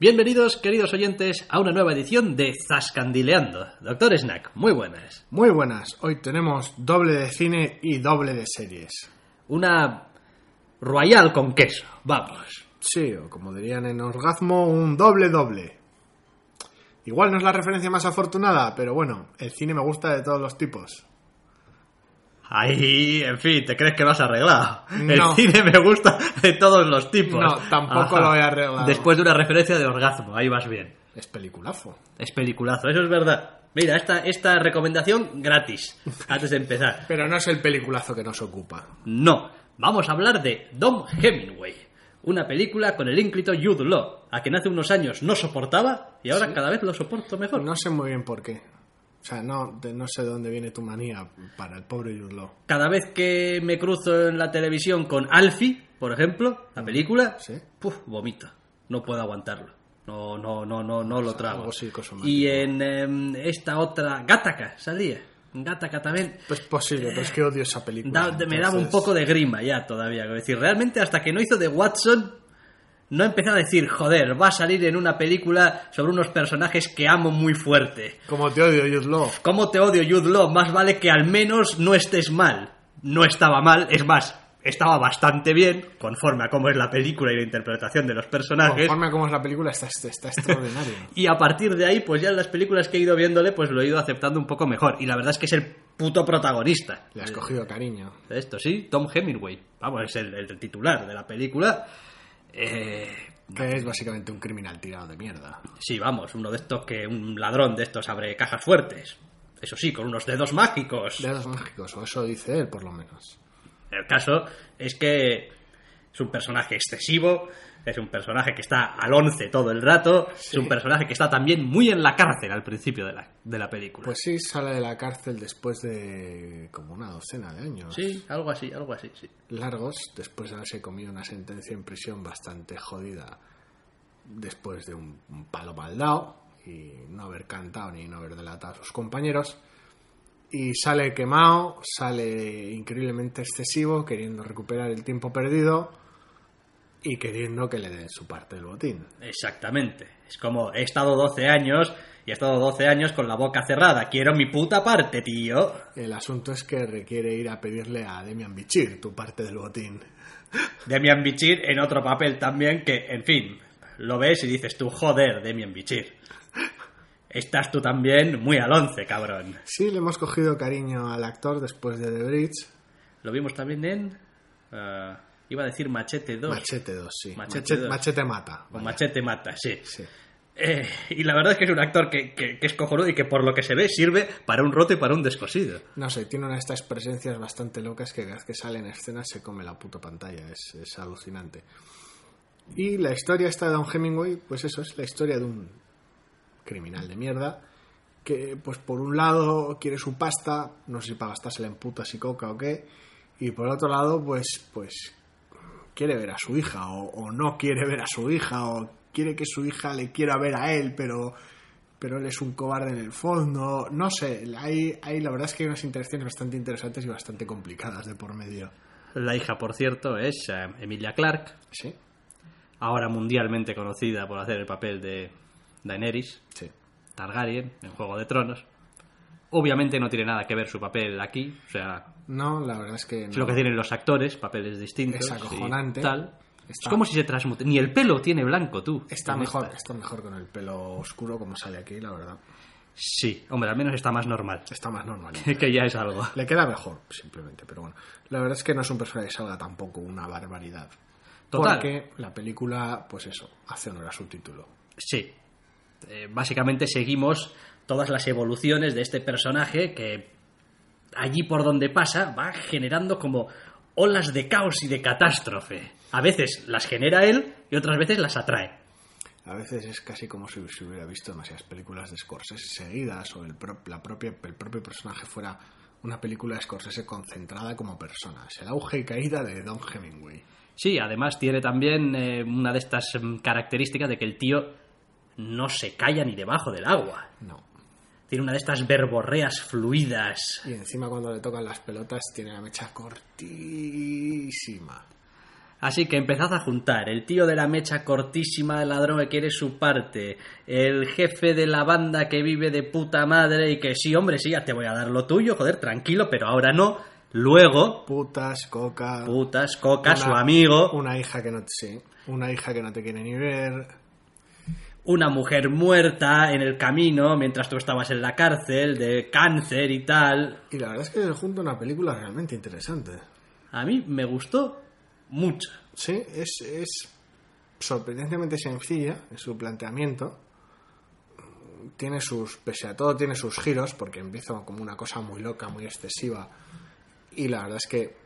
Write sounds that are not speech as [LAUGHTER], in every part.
Bienvenidos, queridos oyentes, a una nueva edición de Zascandileando. Doctor Snack, muy buenas. Muy buenas, hoy tenemos doble de cine y doble de series. Una royal con queso, vamos. Sí, o como dirían en Orgasmo, un doble doble. Igual no es la referencia más afortunada, pero bueno, el cine me gusta de todos los tipos. Ahí, en fin, ¿te crees que lo has arreglado? No. El cine me gusta de todos los tipos. No, tampoco lo he arreglado. Después de una referencia de orgasmo, ahí vas bien. Es peliculazo. Es peliculazo, eso es verdad. Mira, esta, esta recomendación gratis, antes de empezar. [LAUGHS] Pero no es el peliculazo que nos ocupa. No, vamos a hablar de Dom Hemingway, una película con el ínclito Jude Law, a quien hace unos años no soportaba y ahora cada vez lo soporto mejor. No sé muy bien por qué. O sea, no, de- no sé de dónde viene tu manía para el pobre Law. Cada vez que me cruzo en la televisión con Alfie, por ejemplo, la película, Sí. puf, vomito. No puedo aguantarlo. No, no, no, no, no lo trago. Y en em, esta otra, Gattaca, salía. En Gattaca también. Es posible, pero es que odio esa película. Da- me daba un poco de grima ya todavía. Es decir, realmente hasta que no hizo de Watson, no empecé a decir, joder, va a salir en una película sobre unos personajes que amo muy fuerte. Como te odio, Jude Law. ¿Cómo te odio, Jude Law? Más vale que al menos no estés mal. No estaba mal, es más, estaba bastante bien, conforme a cómo es la película y la interpretación de los personajes. Conforme a cómo es la película, está, está extraordinario. [LAUGHS] Y a partir de ahí, pues ya en las películas que he ido viéndole, pues lo he ido aceptando un poco mejor. Y la verdad es que es el puto protagonista. Le has cogido cariño. esto, sí, Tom Hemingway. Vamos, es el, el titular de la película. Eh, Que es básicamente un criminal tirado de mierda. sí, vamos, uno de estos que un ladrón de estos abre cajas fuertes. Eso sí, con unos dedos mágicos. Dedos mágicos, o eso dice él, por lo menos. El caso es que es un personaje excesivo, es un personaje que está al once todo el rato, es un personaje que está también muy en la cárcel al principio de la, de la película. Pues sí, sale de la cárcel después de como una docena de años sí, algo así, algo así, sí. largos, después de haberse comido una sentencia en prisión bastante jodida, después de un, un palo mal dado y no haber cantado ni no haber delatado a sus compañeros. Y sale quemado, sale increíblemente excesivo, queriendo recuperar el tiempo perdido y queriendo que le den su parte del botín. Exactamente. Es como, he estado 12 años y he estado 12 años con la boca cerrada. Quiero mi puta parte, tío. El asunto es que requiere ir a pedirle a Demian Bichir tu parte del botín. Demian Bichir en otro papel también que, en fin, lo ves y dices tú, joder, Demian Bichir. Estás tú también muy al once, cabrón. Sí, le hemos cogido cariño al actor después de The Bridge. Lo vimos también en... ah, iba a decir Machete 2. Machete 2, sí. Machete Machete, 2. Machete mata. Vaya. Machete Mata, sí. Sí. Eh, y la verdad es que es un actor que, que- que es cojonudo y que por lo que se ve sirve para un roto y para un descosido. No sé, tiene una de estas presencias bastante locas que cada vez que sale en escena se come la puta pantalla. Es, es alucinante. Y la historia esta de Don Hemingway, pues eso, es la historia de un criminal de mierda que, pues por un lado quiere su pasta, no sé si para gastársela en putas y coca o qué, y por otro lado, pues, pues quiere ver a su hija o, o no quiere ver a su hija o quiere que su hija le quiera ver a él, pero pero él es un cobarde en el fondo. No sé, hay, hay, la verdad es que hay unas interacciones bastante interesantes y bastante complicadas de por medio. La hija, por cierto, es eh, Emilia Clarke, Sí, ahora mundialmente conocida por hacer el papel de Daenerys sí. Targaryen en Juego de Tronos. Obviamente no tiene nada que ver su papel aquí, o sea, No, la verdad es que no. es lo que tienen los actores, papeles distintos. Es acojonante. y tal. Es como si se transmute. Ni el pelo tiene blanco, tú. Está mejor, esta. está mejor con el pelo oscuro como sale aquí, la verdad. Sí, hombre, al menos está más normal. Está más normal. [LAUGHS] que ya es algo. Le queda mejor, simplemente, pero bueno. La verdad es que no es un personaje que salga tampoco una barbaridad. Total. Porque la película, pues eso, hace honor a su título. Sí. Eh, básicamente seguimos todas las evoluciones de este personaje que allí por donde pasa va generando como olas de caos y de catástrofe. A veces las genera él y otras veces las atrae. A veces es casi como si se hubiera visto demasiadas películas de Scorsese seguidas o el, pro- la propia, el propio personaje fuera una película de Scorsese concentrada como persona. Es el auge y caída de Don Hemingway. Sí, además tiene también eh, una de estas mm, características de que el tío no se calla ni debajo del agua. No. Tiene una de estas verborreas fluidas. Y encima cuando le tocan las pelotas tiene la mecha cortísima. Así que empezad a juntar el tío de la mecha cortísima del ladrón que quiere su parte, el jefe de la banda que vive de puta madre y que sí, hombre, sí, ya te voy a dar lo tuyo, joder, tranquilo, pero ahora no. Luego, Putas, coca. putas, coca, una- su amigo, Una hija que no. Sí, una hija que no te quiere ni ver. Una mujer muerta en el camino mientras tú estabas en la cárcel de cáncer y tal. Y la verdad es que se junta una película realmente interesante. A mí me gustó mucho. Sí, es, es sorprendentemente sencilla en su planteamiento. Tiene sus, pese a todo, tiene sus giros, porque empieza como una cosa muy loca, muy excesiva. Y la verdad es que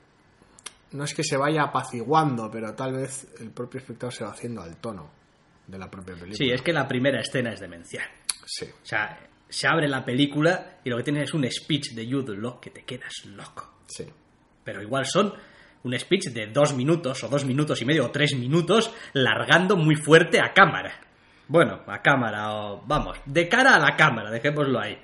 no es que se vaya apaciguando, pero tal vez el propio espectador se va haciendo al tono de la propia película. Sí, es que la primera escena es demencial. Sí, O sea, se abre la película y lo que tienes es un speech de Jude Law que te quedas loco. sí. Pero igual son un speech de dos minutos o dos minutos y medio o tres minutos largando muy fuerte a cámara. Bueno, a cámara o vamos, de cara a la cámara, dejémoslo ahí.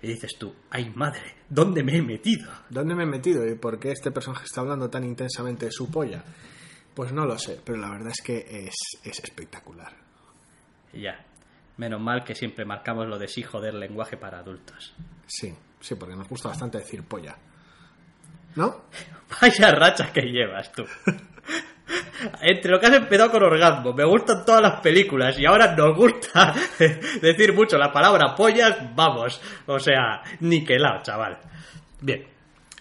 Y dices tú, ay madre, ¿dónde me he metido? ¿Dónde me he metido y por qué este personaje está hablando tan intensamente de su polla? Pues no lo sé, pero la verdad es que es, es espectacular. Ya. Menos mal que siempre marcamos lo de sí joder lenguaje para adultos. Sí, sí, porque nos gusta bastante decir polla. ¿No? [LAUGHS] Vaya racha que llevas tú. [LAUGHS] Entre lo que has empezado con orgasmo, me gustan todas las películas y ahora nos gusta [LAUGHS] decir mucho la palabra pollas, vamos. O sea, niquelado, chaval. Bien.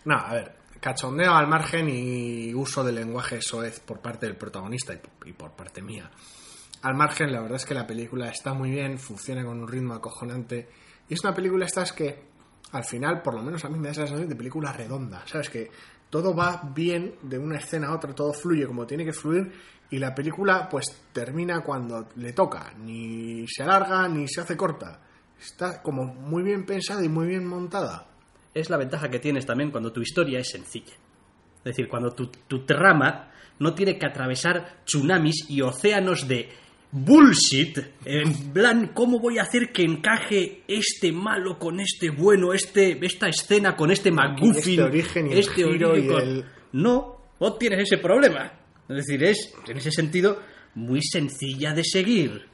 No, a ver, cachondeo al margen y uso del lenguaje soez por parte del protagonista y, por parte mía. Al margen, la verdad es que la película está muy bien, funciona con un ritmo acojonante. Y es una película estas que, al final, por lo menos a mí me da esa sensación de película redonda. ¿Sabes? Que todo va bien de una escena a otra, todo fluye como tiene que fluir. Y la película, pues, termina cuando le toca. Ni se alarga ni se hace corta. Está como muy bien pensada y muy bien montada. Es la ventaja que tienes también cuando tu historia es sencilla. Es decir, cuando tu, tu trama no tiene que atravesar tsunamis y océanos de bullshit. En plan, ¿cómo voy a hacer que encaje este malo con este bueno, este, esta escena con este McGuffin? este origen y el giro origen y con- el- No, no tienes ese problema. Es decir, es, en ese sentido, muy sencilla de seguir.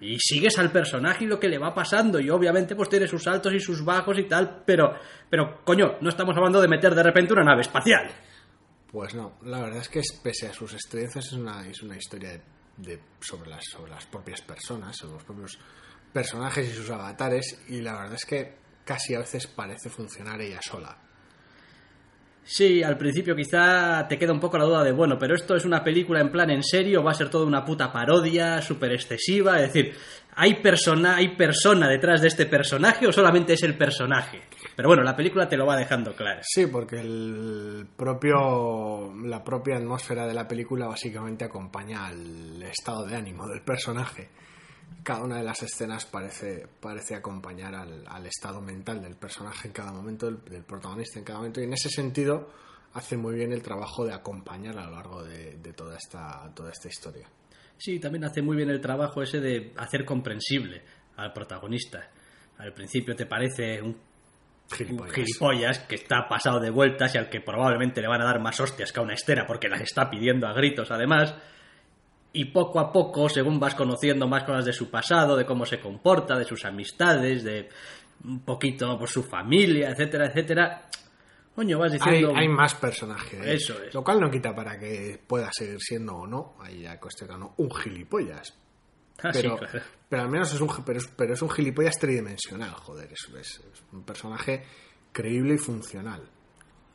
Y sigues al personaje y lo que le va pasando. Y obviamente, pues tiene sus altos y sus bajos y tal. Pero, pero, coño, no estamos hablando de meter de repente una nave espacial. Pues no, la verdad es que es- pese a sus experiencias es una, es una historia de, de- sobre, las, sobre las propias personas, sobre los propios personajes y sus avatares y la verdad es que casi a veces parece funcionar ella sola. Sí, al principio quizá te queda un poco la duda de, bueno, pero esto es una película en plan en serio, va a ser toda una puta parodia, súper excesiva, es decir, ¿hay persona, ¿hay persona detrás de este personaje o solamente es el personaje? Pero bueno, la película te lo va dejando claro. Sí, porque el propio, la propia atmósfera de la película básicamente acompaña al estado de ánimo del personaje. Cada una de las escenas parece, parece acompañar al, al estado mental del personaje en cada momento, del, del protagonista en cada momento, y en ese sentido hace muy bien el trabajo de acompañar a lo largo de, de toda, esta, toda esta historia. Sí, también hace muy bien el trabajo ese de hacer comprensible al protagonista. Al principio te parece un un Gilipollas. gilipollas que está pasado de vueltas y al que probablemente le van a dar más hostias que a una estera porque las está pidiendo a gritos además. Y poco a poco, según vas conociendo más cosas de su pasado, de cómo se comporta, de sus amistades, de un poquito por su familia, etcétera, etcétera, coño, vas diciendo... hay más personajes. Eso es. Lo cual no quita para que pueda seguir siendo o no, ahí ya cuestión o no, un gilipollas. [LAUGHS] Ah, sí, pero, claro. pero al menos es un, pero es, pero es un gilipollas tridimensional, joder. Es, es- es un personaje creíble y funcional.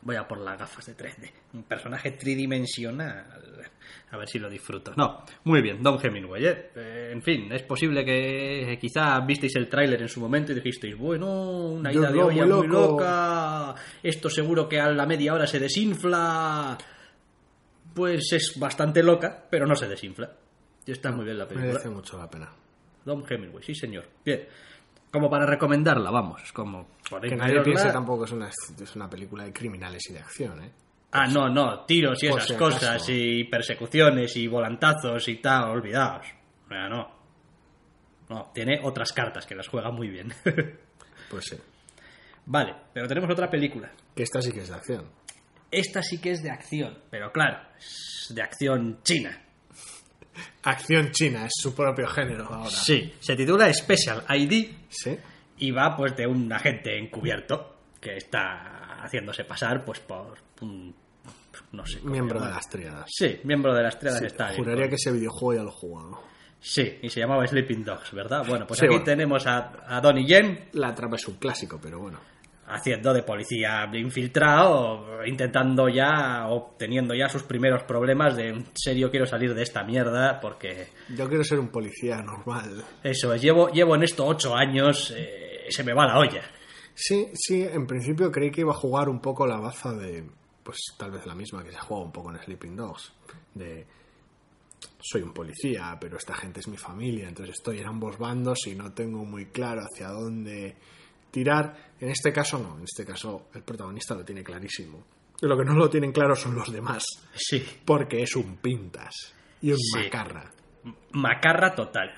Voy a por las gafas de 3D. Un personaje tridimensional. A ver si lo disfruto. No, muy bien, Don Hemingway. ¿eh? Eh, en fin, es posible que quizá visteis el tráiler en su momento y dijisteis, bueno, una Yo ida de olla muy loca. Esto seguro que a la media hora se desinfla. Pues es bastante loca, pero no se desinfla. Y está muy bien la película. Merece mucho la pena. Don Hemingway, sí señor. Bien. Como para recomendarla, vamos. Es como... Que nadie piense tampoco que es una, es una película de criminales y de acción, ¿eh? Ah, no, no, tiros y Por esas si cosas, y persecuciones y volantazos y tal, olvidaos. O sea, no. No, tiene otras cartas que las juega muy bien. [LAUGHS] Pues sí. vale, pero tenemos otra película. Que esta sí que es de acción. esta sí que es de acción, pero claro, es de acción china. Acción china, es su propio género ahora. Sí, se titula Special ID ¿Sí? y va pues de un agente encubierto que está haciéndose pasar pues por un no sé Miembro de las tríadas. Sí, miembro de las triadas Sí, está ahí, juraría pues. que ese videojuego ya lo he jugado. Sí, y se llamaba Sleeping Dogs, ¿verdad? Bueno, pues Sí, aquí bueno. tenemos a, a Donnie Yen La trama es un clásico, pero bueno. Haciendo de policía infiltrado, intentando ya, obteniendo ya sus primeros problemas de en serio quiero salir de esta mierda porque Yo quiero ser un policía normal. eso es, llevo, llevo en esto ocho años, eh, se me va la olla. Sí, sí, en principio creí que iba a jugar un poco la baza de, pues tal vez la misma que se juega un poco en Sleeping Dogs, de soy un policía, pero esta gente es mi familia, entonces estoy en ambos bandos y no tengo muy claro hacia dónde tirar. En este caso no, en este caso el protagonista lo tiene clarísimo. Y lo que no lo tienen claro son los demás, Sí, porque es un pintas y un Sí. macarra. macarra total.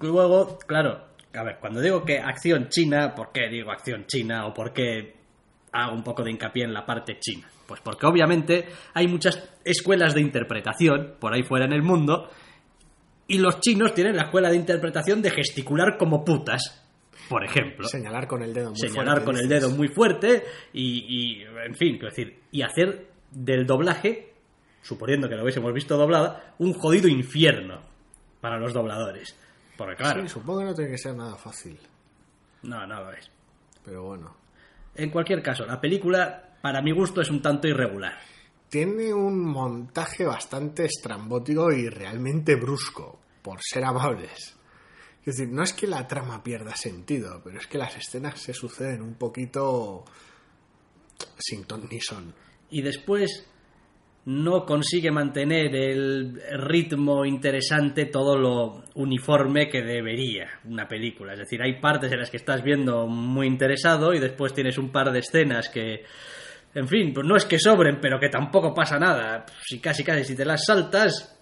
Luego, claro, a ver, cuando digo que acción china, ¿por qué digo acción china o por qué hago un poco de hincapié en la parte china? Pues porque obviamente hay muchas escuelas de interpretación por ahí fuera en el mundo y los chinos tienen la escuela de interpretación de gesticular como putas, por ejemplo. Señalar con el dedo muy señalar fuerte, con el dedo muy fuerte y, y, en fin, quiero decir, y hacer del doblaje, suponiendo que lo hubiésemos visto doblada, un jodido infierno para los dobladores. Porque claro, Sí, supongo que no tiene que ser nada fácil, no, no lo es. pero bueno. En cualquier caso, la película, para mi gusto, es un tanto irregular. Tiene un montaje bastante estrambótico y realmente brusco, por ser amables. Es decir, no es que la trama pierda sentido, pero es que las escenas se suceden un poquito sin ton ni son. Y después no consigue mantener el ritmo interesante, todo lo uniforme que debería una película. Es decir, hay partes en las que estás viendo muy interesado y después tienes un par de escenas que, en fin, pues no es que sobren, pero que tampoco pasa nada. Si casi casi si te las saltas.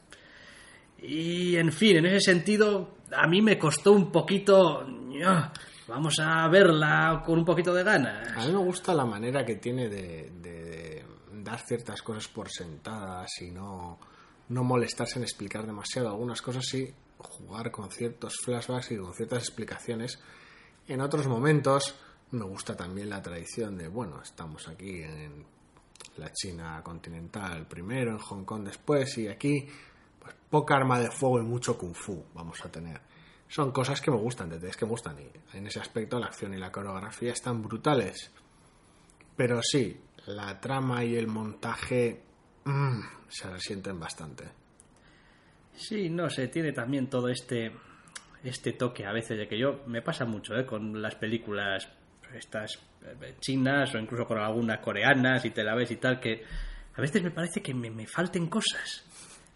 Y en fin, en ese sentido, a mí me costó un poquito. Vamos a verla con un poquito de ganas. A mí me gusta la manera que tiene de, dar ciertas cosas por sentadas y no, no molestarse en explicar demasiado algunas cosas y jugar con ciertos flashbacks y con ciertas explicaciones. En otros momentos me gusta también la tradición de, bueno, estamos aquí en la China continental primero, en Hong Kong después y aquí pues poca arma de fuego y mucho kung fu vamos a tener. Son cosas que me gustan, detalles que me gustan y en ese aspecto la acción y la coreografía están brutales. Pero sí, la trama y el montaje mm, se resienten bastante. Sí, no sé, tiene también todo este este toque a veces de que yo me pasa mucho ¿eh? con las películas estas eh, chinas o incluso con algunas coreanas y te la ves y tal que a veces me parece que me, me falten cosas.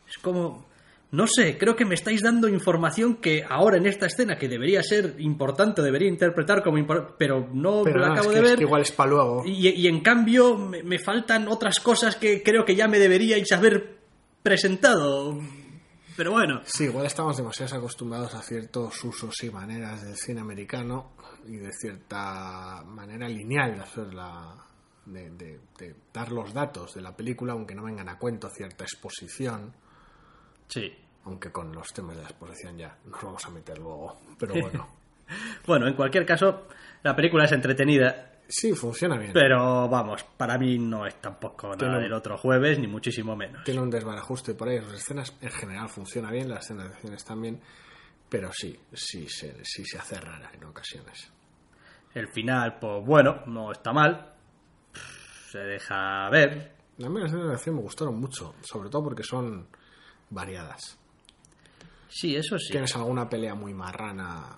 Es como no sé, creo que me estáis dando información que ahora en esta escena que debería ser importante, debería interpretar como importante, pero no Pero la no, acabo es de es ver. que igual es para luego. Y, y en cambio me, me faltan otras cosas que creo que ya me deberíais haber presentado. Pero bueno, Sí, igual estamos demasiado acostumbrados a ciertos usos y maneras del cine americano y de cierta manera lineal de hacer la, de, de- de dar los datos de la película, aunque no vengan a cuento cierta exposición, sí. aunque con los temas de la exposición ya nos vamos a meter luego. Pero bueno, [LAUGHS] Bueno, en cualquier caso, la película es entretenida, sí, funciona bien. pero vamos, para mí no es tampoco nada Tiene- del otro jueves, ni muchísimo menos. Tiene un desbarajuste por ahí. Las escenas en general funciona bien, las escenas de acciones también, pero sí, sí se, sí se hace rara en ocasiones. El final, pues bueno, no está mal. Se deja ver. A mí las escenas de acción me gustaron mucho, sobre todo porque son variadas. Sí, eso sí. Tienes alguna pelea muy marrana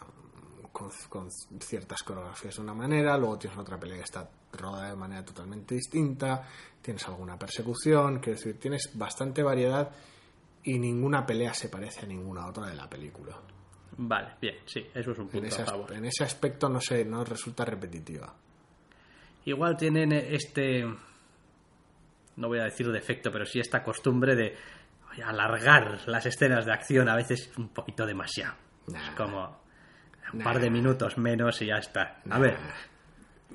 con, con ciertas coreografías de una manera, luego tienes otra pelea que está rodada de manera totalmente distinta, tienes alguna persecución, quiero decir, tienes bastante variedad y ninguna pelea se parece a ninguna otra de la película. Vale, bien, sí, eso es un En punto ese, a favor. en ese aspecto no se no resulta repetitiva. Igual tienen este. No voy a decir defecto, pero sí esta costumbre de alargar las escenas de acción a veces un poquito demasiado. Nah. Es como un Nah. par de minutos menos y ya está. A ver,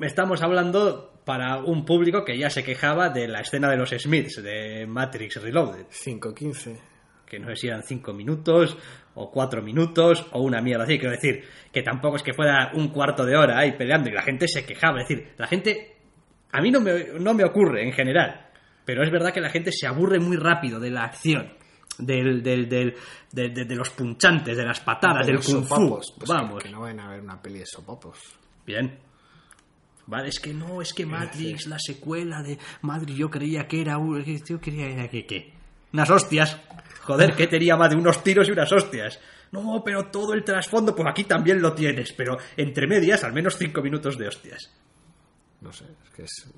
estamos hablando para un público que ya se quejaba de la escena de los Smiths de Matrix Reloaded. 5.15. Que no sé si eran 5 minutos o 4 minutos o una mierda así. Quiero decir, que tampoco es que fuera un cuarto de hora ahí peleando y la gente se quejaba. Es decir, la gente. A mí no me, no me ocurre en general. Pero es verdad que la gente se aburre muy rápido de la acción. Del, del, del, de, de- de los punchantes, de las patadas, del kung fu. pues Vamos. Que, no vayan a ver una peli de sopapos. Bien. Vale, es que no, es que Matrix, la secuela de Matrix, yo creía que era un... Yo creía que... ¿Qué? Unas hostias. Joder, que tenía más de unos tiros y unas hostias. No, pero todo el trasfondo, pues aquí también lo tienes, pero entre medias al menos cinco minutos de hostias. No sé, es que es.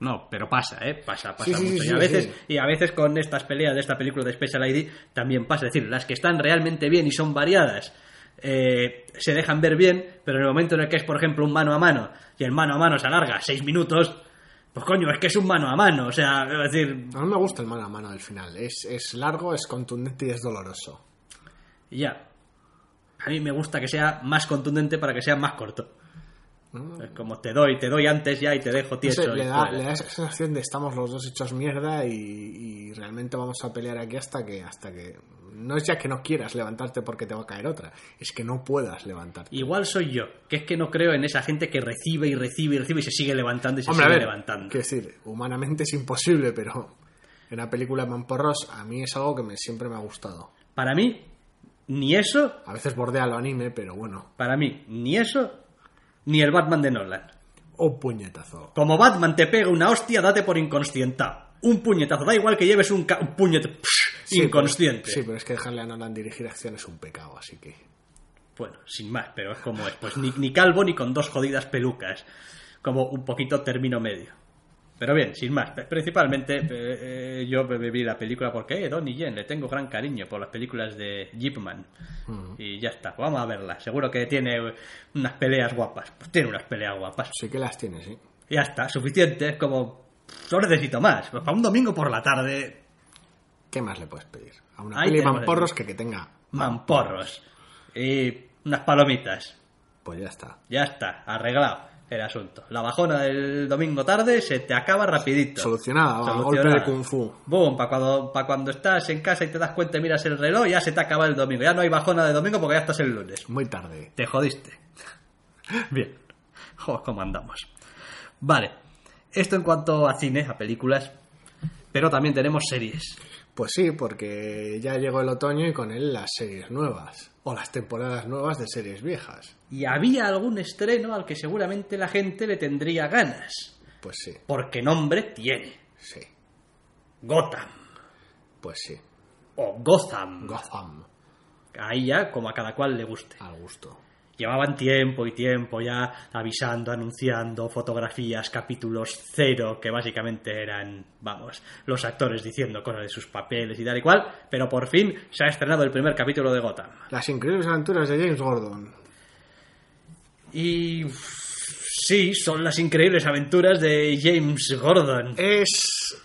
No, pero pasa, ¿eh? Pasa, pasa Sí, mucho. sí, y, a veces, sí. y a veces con estas peleas de esta película de Special ID también pasa. Es decir, las que están realmente bien y son variadas eh, se dejan ver bien, pero en el momento en el que es, por ejemplo, un mano a mano y el mano a mano se alarga seis minutos, pues coño, es que es un mano a mano. O sea, es decir, A mí me gusta el mano a mano del final. Es, es largo, es contundente y es doloroso. y ya. A mí me gusta que sea más contundente para que sea más corto. Es como te doy, te doy antes ya y te dejo No tieso. sé, le, da, le da esa sensación de estamos los dos hechos mierda y, y realmente vamos a pelear aquí hasta que hasta que no es ya que no quieras levantarte porque te va a caer otra, es que no puedas levantarte. Igual soy yo, que es que no creo en esa gente que recibe y recibe y recibe y se sigue levantando y se Hombre, a sigue ver, levantando. quiero decir, humanamente es imposible, pero en la película de Mamporros a mí es algo que me, siempre me ha gustado. Para mí, ni eso, A veces bordea lo anime, pero bueno, para mí, ni eso, ni el Batman de Nolan. un puñetazo. Como Batman te pega una hostia, date por inconscientado. Un puñetazo, da igual que lleves un, un puñetazo Sí, inconsciente. pero- sí, pero es que dejarle a Nolan dirigir acción es un pecado, así que... Bueno, sin más, pero es como es. Pues ni, ni calvo ni con dos jodidas pelucas. Como un poquito término medio. Pero bien, sin más. Principalmente eh, yo vi la película porque, eh, Donnie Yen, le tengo gran cariño por las películas de Jeep Man. Y ya está, pues vamos a verla. Seguro que tiene unas peleas guapas. Pues tiene unas peleas guapas. Sí que las tiene, sí. Ya está, suficiente. Es como, no necesito más. Pues para un domingo por la tarde, ¿Qué más le puedes pedir? A una Ahí peli Mamporros que, que tenga... mamporros. Y unas palomitas. Pues ya está. Ya está, arreglado el asunto. La bajona del domingo tarde se te acaba rapidito. Solucionada, va, golpe Solucionada. de kung fu. Boom, para cuando, pa' cuando estás en casa y te das cuenta y miras el reloj, ya se te acaba el domingo. Ya no hay bajona de domingo porque ya estás el lunes. Muy tarde. Te jodiste. [LAUGHS] Bien. Joder, cómo andamos. Vale. Esto en cuanto a cine, a películas. Pero también tenemos series. Pues sí, porque ya llegó el otoño y con él las series nuevas. O las temporadas nuevas de series viejas. Y había algún estreno al que seguramente la gente le tendría ganas. Pues sí, Porque nombre tiene. sí, Gotham. pues sí. O Gotham. Gotham, Ahí ya, como a cada cual le guste. al gusto. Llevaban tiempo y tiempo ya avisando, anunciando fotografías, capítulos cero, que básicamente eran, vamos, los actores diciendo cosas de sus papeles y tal y cual, pero por fin se ha estrenado el primer capítulo de Gotham. Las increíbles aventuras de James Gordon. Y sí, son las increíbles aventuras de James Gordon. Es,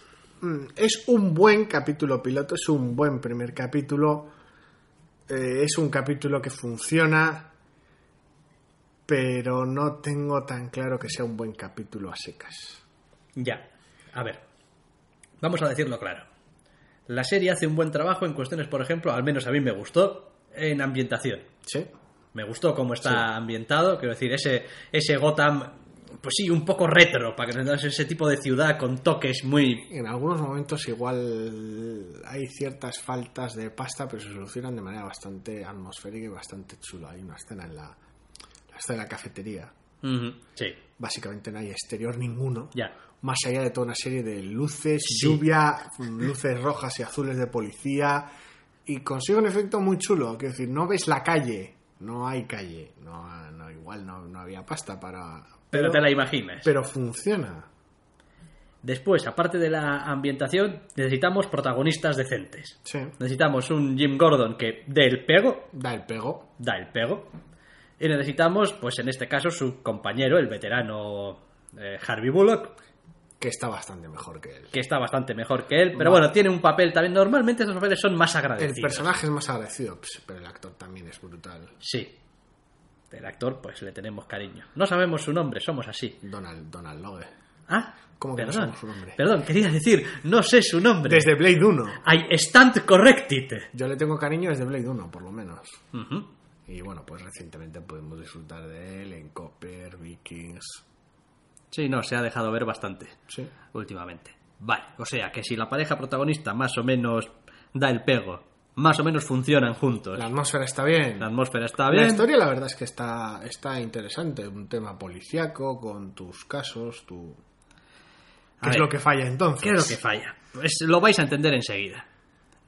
mm, es un buen capítulo piloto, es un buen primer capítulo. Eh, es un capítulo que funciona, pero no tengo tan claro que sea un buen capítulo a secas. Ya, a ver, vamos a decirlo claro. La serie hace un buen trabajo en cuestiones, por ejemplo, al menos a mí me gustó, en ambientación. ¿Sí? Me gustó cómo está Sí. ambientado, quiero decir, ese, ese Gotham, pues sí, un poco retro, para que no ese tipo de ciudad con toques muy... En algunos momentos igual hay ciertas faltas de pasta, pero se solucionan de manera bastante atmosférica y bastante chula. Hay una escena en la, la escena de la cafetería. Sí, Básicamente no hay exterior ninguno. ya. Más allá de toda una serie de luces, Sí. lluvia, luces rojas y azules de policía. Y consigue un efecto muy chulo. Quiero decir, no ves la calle. No hay calle. No, no, igual no, no había pasta para... Pero te la imaginas. pero funciona. Después, aparte de la ambientación, necesitamos protagonistas decentes. Sí. Necesitamos un Jim Gordon que dé el pego, Da el pego. da el pego. Y necesitamos, pues en este caso, su compañero, el veterano eh, Harvey Bullock, Que está bastante mejor que él. que está bastante mejor que él, pero bueno, tiene un papel también. Normalmente esos papeles son más El agradecidos. personaje es más agradecido, pues, pero el actor también es brutal. Sí. El actor, pues le tenemos cariño. No sabemos su nombre, somos así. Donald, Donald Logue. Ah, ¿Cómo que no perdón. sabemos su nombre? Perdón, quería decir, no sé su nombre. Desde Blade 1. I stand corrected. Yo le tengo cariño desde Blade 1, por lo menos. Y bueno, pues recientemente podemos disfrutar de él en Copper, Vikings. Sí, no, se ha dejado ver bastante Sí. últimamente. Vale, o sea que si la pareja protagonista más o menos da el pego, más o menos funcionan juntos, La atmósfera está bien. la atmósfera está La bien. historia, la verdad es que está, está interesante. Un tema policiaco con tus casos, tu. A ¿Qué es ver, lo que falla entonces? ¿Qué es lo que falla? Pues lo vais a entender enseguida.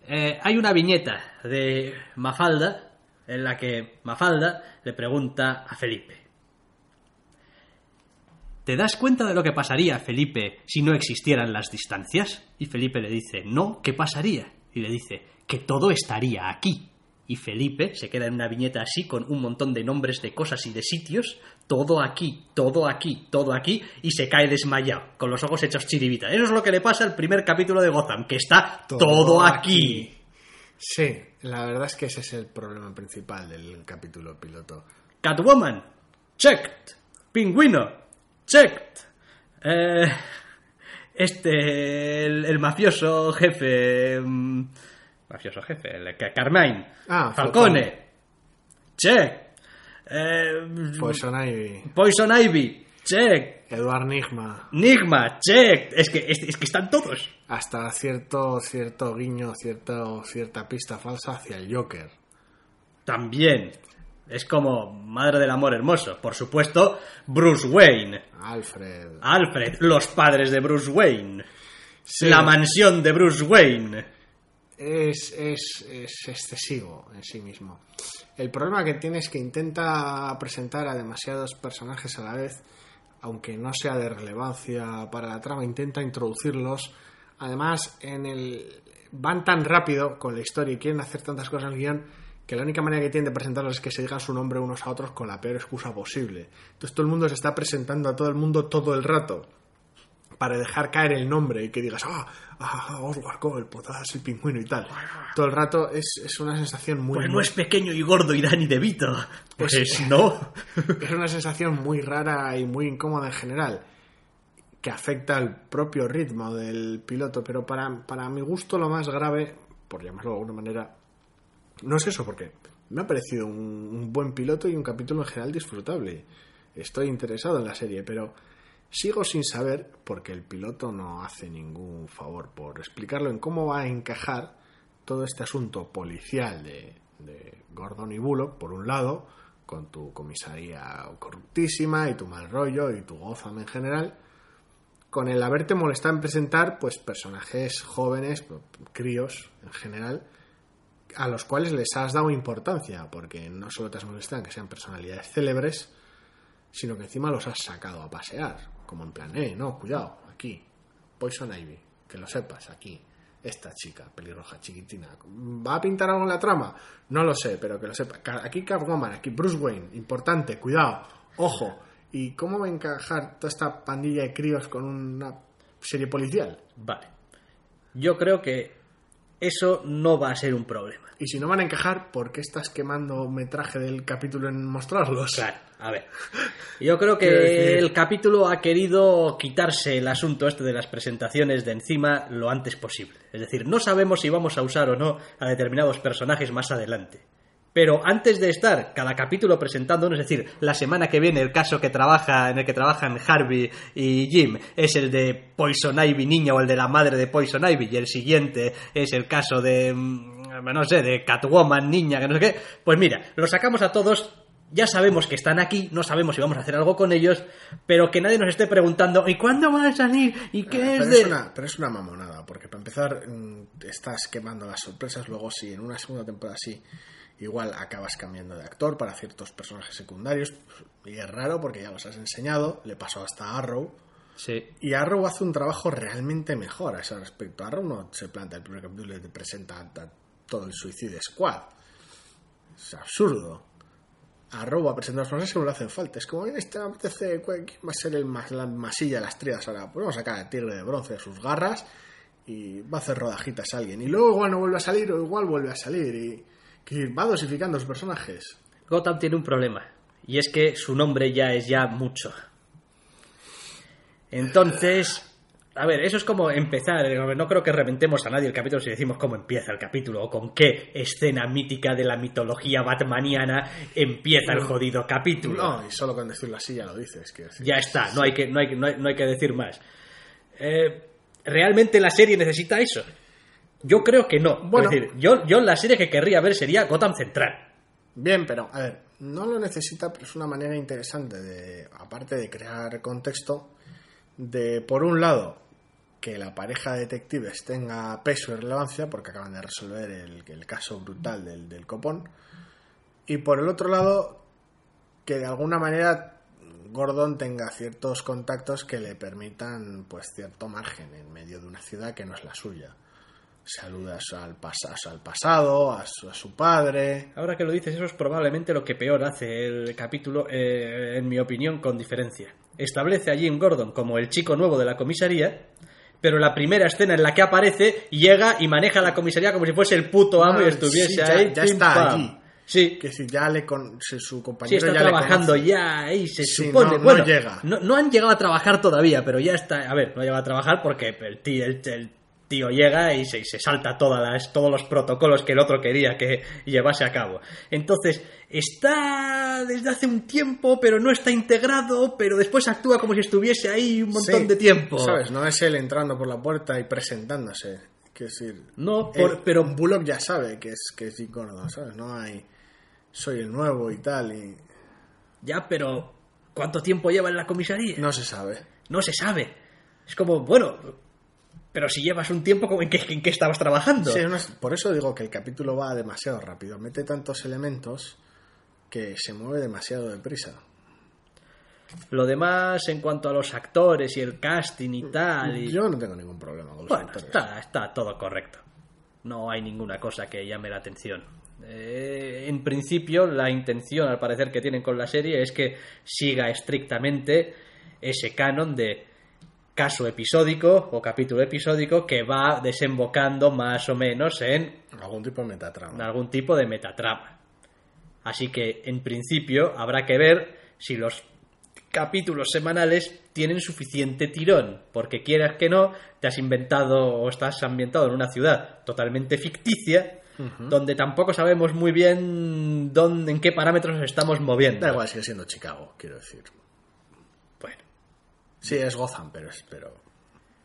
Eh, hay una viñeta de Mafalda en la que Mafalda le pregunta a Felipe. ¿Te das cuenta de lo que pasaría, Felipe, si no existieran las distancias? Y Felipe le dice, no, ¿qué pasaría? Y le dice, que todo estaría aquí. Y Felipe se queda en una viñeta así, con un montón de nombres de cosas y de sitios, todo aquí, todo aquí, todo aquí, y se cae desmayado, con los ojos hechos chiribita. Eso es lo que le pasa al primer capítulo de Gotham, que está todo, aquí. Sí, la verdad es que ese es el problema principal del capítulo piloto. Catwoman, checked. Pingüino, checked. Eh, este, el, el mafioso jefe. mm, mafioso jefe, el Ca- Carmine. Ah, Falcone, check. Eh, Poison Ivy, Poison Ivy, check. Edward Nigma, Nigma, check. Es que, es, es que están todos. hasta cierto, cierto guiño, cierto, cierta pista falsa hacia el Joker. También. Es como Madre del Amor Hermoso. Por supuesto, Bruce Wayne. Alfred. Alfred, los padres de Bruce Wayne. Sí. La mansión de Bruce Wayne. es, es, es excesivo en sí mismo. El problema que tiene es que intenta presentar a demasiados personajes a la vez, aunque no sea de relevancia para la trama, intenta introducirlos. Además, en el van tan rápido con la historia y quieren hacer tantas cosas en el guion que la única manera que tienen de presentarlos es que se digan su nombre unos a otros con la peor excusa posible. Entonces todo el mundo se está presentando a todo el mundo todo el rato para dejar caer el nombre y que digas, ah, ah, Oswald Cole, Potas, el pingüino y tal. Todo el rato es, es una sensación muy... Pues no es pequeño y gordo y Danny DeVito. Pues Pues- [LAUGHS] no. es una sensación muy rara y muy incómoda en general que afecta al propio ritmo del piloto, pero para, para mi gusto lo más grave, por llamarlo de alguna manera, no es eso, porque me ha parecido un, buen piloto y un capítulo en general disfrutable. Estoy interesado en la serie, pero sigo sin saber, porque el piloto no hace ningún favor por explicarlo, en cómo va a encajar todo este asunto policial de, de Gordon y Bullock, por un lado, con tu comisaría corruptísima y tu mal rollo y tu Gotham en general, con el haberte molestado en presentar pues personajes jóvenes, críos en general, a los cuales les has dado importancia, porque no solo te has molestado en que sean personalidades célebres, sino que encima los has sacado a pasear, como en plan, eh, no, cuidado, aquí, Poison Ivy, que lo sepas, aquí, esta chica, pelirroja, chiquitina, ¿va a pintar algo en la trama? No lo sé, pero que lo sepa. Ca- Aquí Catwoman, aquí Bruce Wayne, importante, cuidado, ojo. ¿Y cómo va a encajar toda esta pandilla de críos con una serie policial? Vale. Yo creo que eso no va a ser un problema. Y si no van a encajar, ¿por qué estás quemando metraje del capítulo en mostrarlos? Claro, a ver. [LAUGHS] Yo creo que el capítulo ha querido quitarse el asunto este de las presentaciones de encima lo antes posible. Es decir, no sabemos si vamos a usar o no a determinados personajes más adelante. Pero antes de estar cada capítulo presentándonos, es decir, la semana que viene el caso que trabaja, en el que trabajan Harvey y Jim es el de Poison Ivy niña o el de la madre de Poison Ivy y el siguiente es el caso de, mm, no sé, de Catwoman niña, que no sé qué. Pues mira, los sacamos a todos ya sabemos que están aquí, no sabemos si vamos a hacer algo con ellos, pero que nadie nos esté preguntando ¿y cuándo van a salir? ¿y qué Ah, es pero, de...? es una, pero es una mamonada, porque para empezar mm, estás quemando las sorpresas, luego si en una segunda temporada sí, igual acabas cambiando de actor para ciertos personajes secundarios, y es raro porque ya los has enseñado, le pasó hasta Arrow, Sí, y Arrow hace un trabajo realmente mejor a ese respecto. Arrow no se planta el primer capítulo y te presenta a todo el Suicide Squad. Es absurdo. Arrow va a presentar los personajes que no le hacen falta. Es como, "Bien, este apetece, ¿quién va a ser el más, la masilla de las trías ahora? Pues vamos a sacar al tigre de bronce de sus garras y va a hacer rodajitas a alguien. Y luego igual no vuelve a salir o igual vuelve a salir. Y que va dosificando los personajes. Gotham tiene un problema, Y es que su nombre ya es ya mucho. Entonces, a ver, eso es como empezar. No creo que reventemos a nadie el capítulo si decimos cómo empieza el capítulo o con qué escena mítica de la mitología batmaniana empieza el jodido capítulo. No, y solo con decirlo así ya lo dices. decir. Ya está, no hay que, no hay, no hay, no hay que decir más. Eh, ¿Realmente la serie necesita eso? Yo creo que no. Bueno. es decir, yo, yo la serie que querría ver sería Gotham Central. Bien, pero a ver, no lo necesita, pero es una manera interesante de, aparte de crear contexto, de por un lado que la pareja de detectives tenga peso y relevancia porque acaban de resolver el, el caso brutal del, del copón y por el otro lado que de alguna manera Gordon tenga ciertos contactos que le permitan pues cierto margen en medio de una ciudad que no es la suya saludas al, pas- al pasado a su, a su padre Ahora que lo dices, eso es probablemente lo que peor hace el capítulo, eh, en mi opinión, con diferencia. Establece a Jim Gordon como el chico nuevo de la comisaría, pero la primera escena en la que aparece llega y maneja la comisaría como si fuese el puto amo y Ah, estuviese sí, ya- ahí. ya está pam. allí. Sí, que si ya le con si su sí, compañero está ya trabajando ya y se Sí, supone. no- no bueno, llega. No, no han llegado a trabajar todavía, pero ya está. A ver, no ha llegado a trabajar porque el tío, el, el tío llega y se, se salta todas las, todos los protocolos que el otro quería que llevase a cabo. Entonces, está desde hace un tiempo, pero no está integrado, pero después actúa como si estuviese ahí un montón Sí, de tiempo. sabes no es él entrando por la puerta y presentándose que decir No, por- él- pero Bullock ya sabe que es que es Jim Gordon sabes no hay soy el nuevo y tal y ya, pero ¿cuánto tiempo lleva en la comisaría? no se sabe No se sabe. Es como, bueno, pero si llevas un tiempo, ¿en qué, en qué estabas trabajando? Sí, no es- por eso digo que el capítulo va demasiado rápido mete tantos elementos que se mueve demasiado deprisa Lo demás, en cuanto a los actores y el casting y tal. y- yo no tengo ningún problema con los Bueno, actores. está, está todo correcto. No hay ninguna cosa que llame la atención. Eh, en principio, la intención, al parecer, que tienen con la serie es que siga estrictamente ese canon de caso episódico o capítulo episódico que va desembocando más o menos en algún tipo de metatrama algún tipo de metatrama. Así que, en principio, habrá que ver si los capítulos semanales tienen suficiente tirón, porque quieras que no, te has inventado o estás ambientado en una ciudad totalmente ficticia, donde tampoco sabemos muy bien dónde, en qué parámetros estamos moviendo. da igual sigue siendo Chicago quiero decir sí es Gotham pero es pero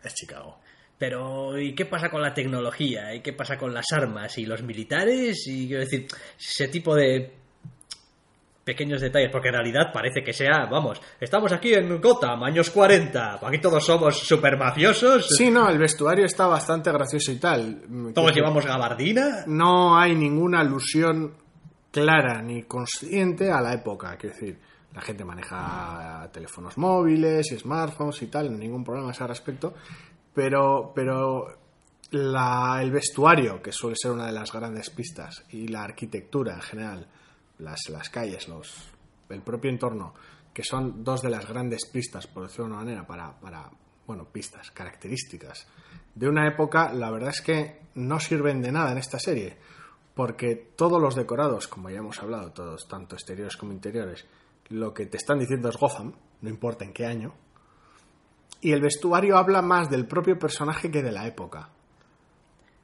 es Chicago pero ¿y qué pasa con la tecnología? ¿Y qué pasa con las armas? ¿Y los militares? Y quiero decir, ese tipo de pequeños detalles, porque en realidad parece que sea, vamos, estamos aquí en Gotham, años 40, aquí todos somos super mafiosos, Sí, no, el vestuario está bastante gracioso y tal. Todos que- llevamos gabardina. No hay ninguna alusión clara ni consciente a la época. Quiero decir, la gente maneja teléfonos móviles y smartphones y tal, ningún problema a ese respecto. Pero, pero el vestuario, que suele ser una de las grandes pistas, y la arquitectura en general, las, las calles, los, el propio entorno, que son dos de las grandes pistas, por decirlo de una manera, para, para, bueno, pistas, características de una época, la verdad es que no sirven de nada en esta serie, porque todos los decorados, como ya hemos hablado, todos, tanto exteriores como interiores, lo que te están diciendo es Gotham, no importa en qué año, y el vestuario habla más del propio personaje que de la época.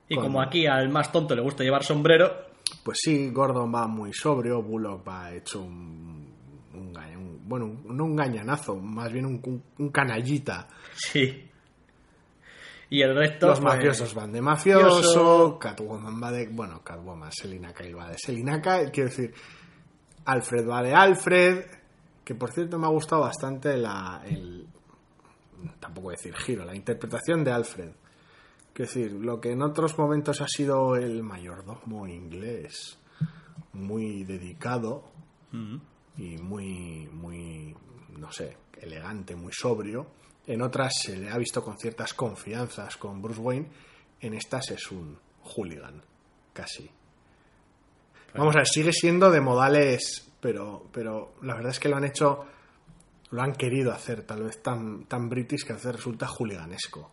Y Con- como aquí al más tonto le gusta llevar sombrero, Pues sí, Gordon va muy sobrio, Bullock va hecho un, un bueno, un- no un gañanazo, más bien un, un- un canallita. sí. Y el resto... Los pues, mafiosos van de mafioso, mafioso. Catwoman va de... Bueno, Catwoman, Selina Kyle va de Selina Kyle, quiero decir, Alfred va de Alfred, que por cierto me ha gustado bastante la... El, tampoco decir giro, la interpretación de Alfred. Quiero decir, lo que en otros momentos ha sido el mayordomo inglés, muy dedicado y muy, muy, no sé, elegante, muy sobrio. En otras se le ha visto con ciertas confianzas con Bruce Wayne. En estas es un hooligan, casi. Vamos a ver, sigue siendo de modales, pero, pero la verdad es que lo han hecho, lo han querido hacer tal vez tan, tan british que a veces resulta hooliganesco.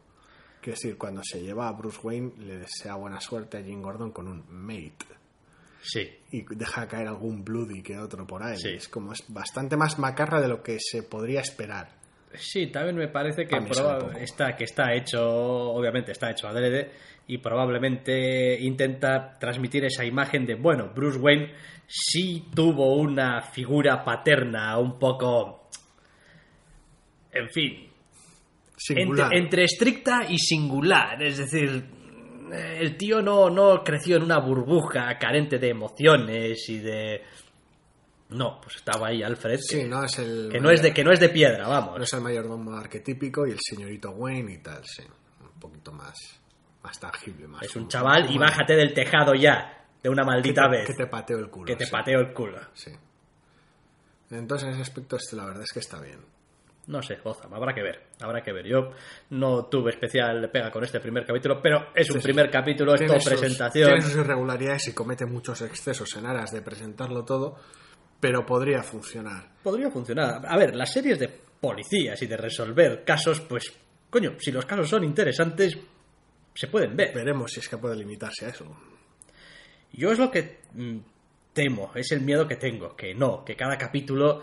Quiero decir, cuando se lleva a Bruce Wayne, le desea buena suerte a Jim Gordon con un mate. Sí. y deja caer algún bloody que otro por ahí. Sí. Es como es bastante más macarra de lo que se podría esperar. Sí, también me parece que, está, que está hecho, obviamente está hecho adrede y probablemente intenta transmitir esa imagen de, bueno, Bruce Wayne sí tuvo una figura paterna un poco, en fin, Singular. entre, entre estricta y singular. Es decir, el tío no, no creció en una burbuja carente de emociones y de... No, pues estaba ahí Alfred, Sí, que, no es el que no es de, que no es de piedra, vamos. no es el mayordomo arquetípico y el señorito Wayne y tal, sí. Un poquito más, más tangible, más. Es un chaval y bájate del tejado ya, de una que maldita te, vez. que te pateo el culo. que te sí. pateo el culo. Sí. Entonces, en ese aspecto, este, la verdad es que está bien. No sé, Gotham, habrá que ver, habrá que ver. Yo no tuve especial pega con este primer capítulo, pero es un Sí, primer capítulo, es todo presentación. Tiene sus irregularidades y comete muchos excesos en aras de presentarlo todo, pero podría funcionar. Podría funcionar. A ver, las series de policías y de resolver casos, pues, coño, si los casos son interesantes, se pueden ver. Veremos si es capaz de limitarse a eso. Yo es lo que mm, temo, es el miedo que tengo, que no, que cada capítulo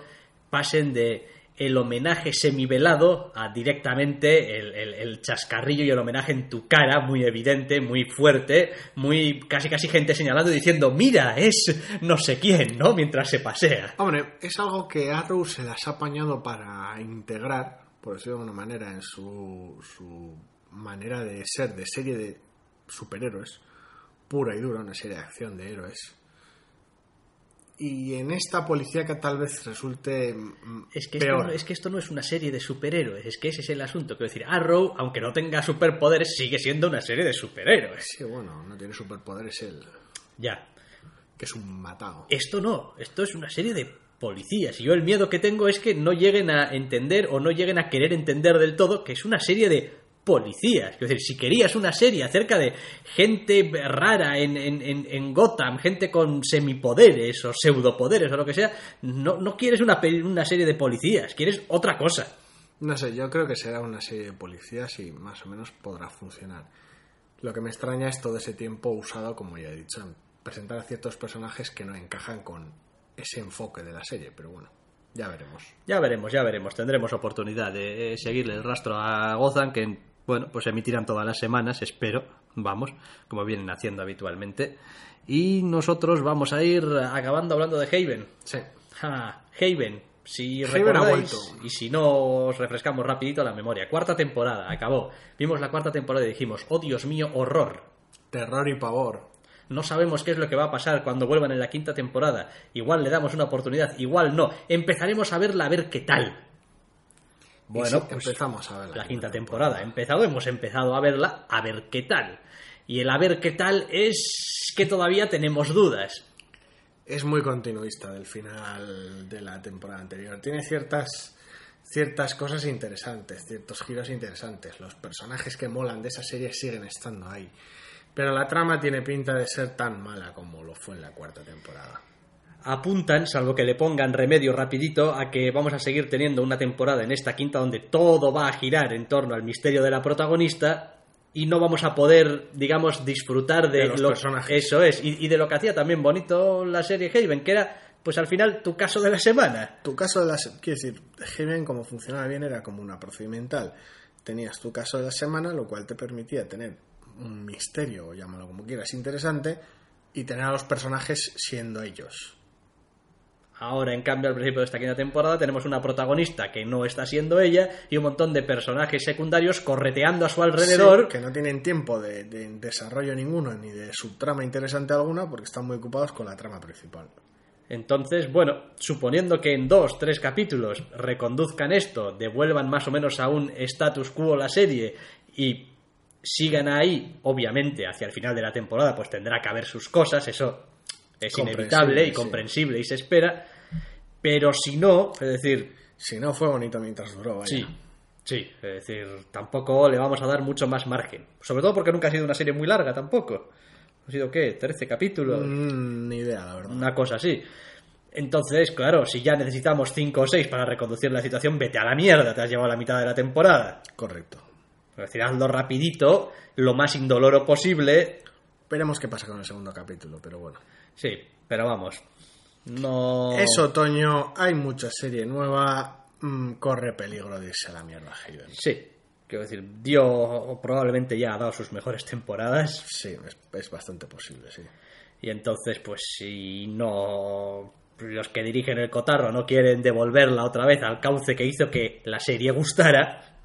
pasen de el homenaje semivelado a directamente el, chascarrillo y el homenaje en tu cara, muy evidente, muy fuerte, muy casi casi gente señalando y diciendo, mira, es no sé quién, ¿no? Mientras se pasea. Hombre, es algo que Arrow se las ha apañado para integrar, por decirlo de alguna manera, en su, su manera de ser, de serie de superhéroes, pura y dura, una serie de acción de héroes. Y en esta policía que tal vez resulte mm, Es que, esto, peor. es que esto no es una serie de superhéroes, es que ese es el asunto. Quiero decir, Arrow, aunque no tenga superpoderes, sigue siendo una serie de superhéroes. Sí, bueno, no tiene superpoderes él, Ya, que es un matado. Esto no, esto es una serie de policías. Y yo el miedo que tengo es que no lleguen a entender o no lleguen a querer entender del todo que es una serie de policías. Es decir, si querías una serie acerca de gente rara en, en, en- en Gotham, gente con semipoderes o pseudopoderes o lo que sea, no, no quieres una, una serie de policías, quieres otra cosa. No sé, yo creo que será una serie de policías y más o menos podrá funcionar. Lo que me extraña es todo ese tiempo usado, como ya he dicho, en presentar a ciertos personajes que no encajan con ese enfoque de la serie, pero bueno, ya veremos. Ya veremos, ya veremos. Tendremos oportunidad de eh, seguirle el rastro a Gotham, que, bueno, pues emitirán todas las semanas, espero, vamos, como vienen haciendo habitualmente. Y nosotros vamos a ir acabando hablando de Haven. Sí, Ja, Haven, si Haven ha recordáis, vuelto. y si no os refrescamos rapidito la memoria. Cuarta temporada, acabó. Vimos la cuarta temporada y dijimos, oh Dios mío, horror. terror y pavor. No sabemos qué es lo que va a pasar cuando vuelvan en la quinta temporada. Igual le damos una oportunidad, igual no. Empezaremos a verla a ver qué tal. Bueno, sí, pues empezamos a ver la quinta temporada empezado, hemos empezado a verla a ver qué tal. Y el a ver qué tal es que todavía tenemos dudas. Es muy continuista del final de la temporada anterior. Tiene ciertas ciertas cosas interesantes, ciertos giros interesantes. Los personajes que molan de esa serie siguen estando ahí. Pero la trama tiene pinta de ser tan mala como lo fue en la cuarta temporada. Apuntan, salvo que le pongan remedio rapidito, a que vamos a seguir teniendo una temporada en esta quinta donde todo va a girar en torno al misterio de la protagonista y no vamos a poder, digamos, disfrutar de, De los lo personajes. Eso es, y, y de lo que hacía también bonito la serie Haven, que era, pues al final, tu caso de la semana. Tu caso de la se- quiero decir, Heaven como funcionaba bien era como una procedimental. Tenías tu caso de la semana, lo cual te permitía tener un misterio, o llámalo como quieras, interesante, y tener a los personajes siendo ellos. Ahora, en cambio, al principio de esta quinta temporada tenemos una protagonista que no está siendo ella y un montón de personajes secundarios correteando a su alrededor. Sí, que no tienen tiempo de, de desarrollo ninguno ni de subtrama interesante alguna porque están muy ocupados con la trama principal. Entonces, bueno, suponiendo que en dos, tres capítulos reconduzcan esto, devuelvan más o menos a un status quo la serie y sigan ahí, obviamente, hacia el final de la temporada, pues tendrá que haber sus cosas, eso es inevitable y sí. comprensible y se espera, pero si no, es decir, Si no, fue bonito mientras duró, vaya. sí, sí, es decir, tampoco le vamos a dar mucho más margen, sobre todo porque nunca ha sido una serie muy larga tampoco. Ha sido, ¿qué? ¿13 capítulos? Mm, ni idea, la verdad. una cosa así. Entonces, claro, si ya necesitamos 5 o 6 para reconducir la situación, vete a la mierda, te has llevado la mitad de la temporada. Correcto. Es decir, hazlo rapidito, lo más indoloro posible, Veremos qué pasa con el segundo capítulo, pero bueno. Sí, pero vamos. No. Es otoño, hay mucha serie nueva, mm, corre peligro de irse a la mierda Hayden. Sí. Quiero decir, dio. probablemente ya ha dado sus mejores temporadas. Sí, es, es bastante posible, sí. Y entonces, pues si no. Los que dirigen el cotarro no quieren devolverla otra vez al cauce que hizo que la serie gustara,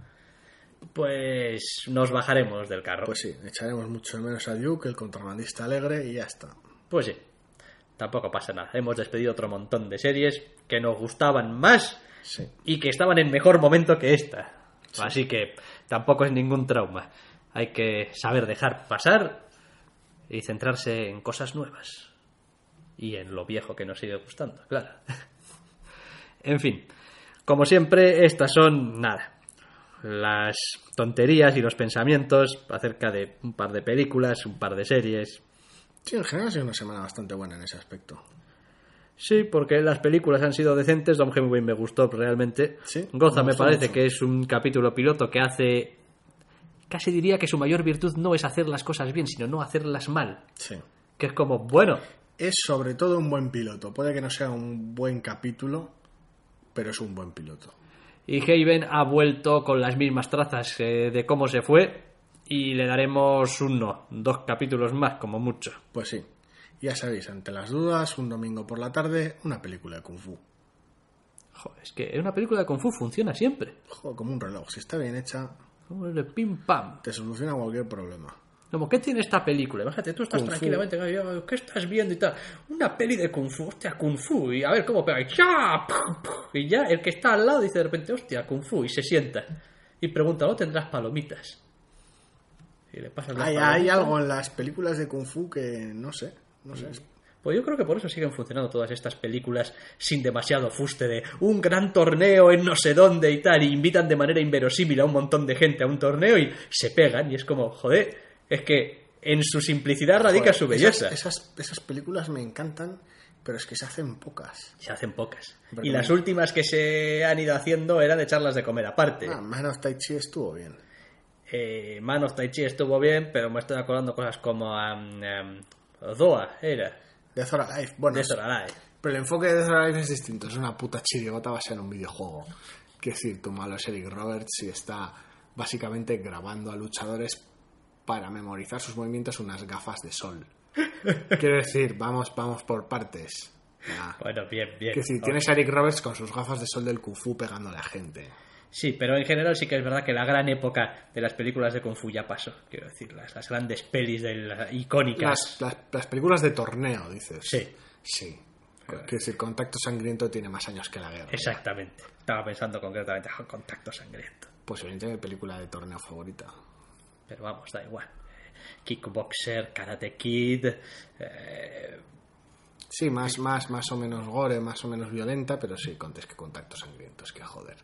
pues nos bajaremos del carro. Pues sí, echaremos mucho menos a Duke, el contrabandista alegre, y ya está. Pues sí, tampoco pasa nada. Hemos despedido otro montón de series que nos gustaban más Sí. y que estaban en mejor momento que esta. Así que tampoco es ningún trauma. Hay que saber dejar pasar y centrarse en cosas nuevas. Y en lo viejo que nos sigue gustando, claro. [LAUGHS] en fin, como siempre, estas son nada. Las tonterías y los pensamientos acerca de un par de películas, un par de series, Sí, en general ha sido una semana bastante buena en ese aspecto. Sí, porque las películas han sido decentes. Dom Hemingway me gustó realmente. Sí, Goza me parece mucho. que es un capítulo piloto que hace. Casi diría que su mayor virtud no es hacer las cosas bien, sino no hacerlas mal. Sí. Que es como, bueno, Es sobre todo un buen piloto. Puede que no sea un buen capítulo, pero es un buen piloto. y Haven ha vuelto con las mismas trazas eh, de cómo se fue. Y le daremos uno, dos capítulos más, como mucho. Pues sí. Ya sabéis, ante las dudas, un domingo por la tarde, una película de Kung Fu. Joder, es que una película de Kung Fu funciona siempre. Joder, como un reloj. Si está bien hecha, de pim pam. te soluciona cualquier problema. Como, ¿qué tiene esta película? Bájate, tú estás Kung tranquilamente, "Ay, ¿qué estás viendo y tal? Una peli de Kung Fu, hostia, Kung Fu, y a ver cómo pega, y ¡ya! Y ya el que está al lado dice de repente, hostia, Kung Fu, y se sienta. Y pregunta, ¿no tendrás palomitas? Le las Hay, algo en las películas de Kung Fu que no sé. No sé. Pues yo creo que por eso siguen funcionando todas estas películas sin demasiado fuste de un gran torneo en no sé dónde y tal, y invitan de manera inverosímil a un montón de gente a un torneo y se pegan, y es como, joder, es que en su simplicidad radica Joder, su belleza. Esas, esas, esas películas me encantan, pero es que se hacen pocas. Se hacen pocas. Pero y como- las últimas que se han ido haciendo eran echarlas de comer aparte. Ah, Man of Tai Chi estuvo bien. Eh, Man of Tai Chi estuvo bien, pero me estoy acordando cosas como um, um, Doa, era, Death or Alive, bueno, Death or Alive. pero el enfoque de Death or Alive es distinto. Es una puta chirigota basada en un videojuego. Quiero decir, tu malo es Eric Roberts y está básicamente grabando a luchadores para memorizar sus movimientos unas gafas de sol. Quiero decir, vamos, vamos por partes. Bueno, bien, bien. Quiero decir, tienes a Eric Roberts con sus gafas de sol del Kung Fu pegándole a gente. Sí, pero en general sí que es verdad que la gran época de las películas de Kung Fu ya pasó. Quiero decir, las, las grandes pelis de las icónicas. Las, las, las películas de torneo, dices. Sí. Sí. Quiero decir, Contacto Sangriento tiene más años que la guerra. Exactamente. Estaba pensando concretamente en Contacto Sangriento. Posiblemente mi película de torneo favorita. Pero vamos, da igual. Kickboxer, Karate Kid. eh, Sí, más, más, más o menos gore, más o menos violenta, pero sí, contes que Contacto Sangriento, es que joder.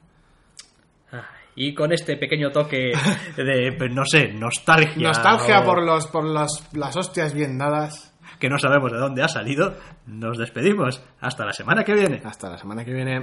Y con este pequeño toque [LAUGHS] de, pues, no sé, nostalgia. Nostalgia o por, los, por los, las hostias bien dadas. Que no sabemos de dónde ha salido. Nos despedimos. Hasta la semana que viene. Hasta la semana que viene.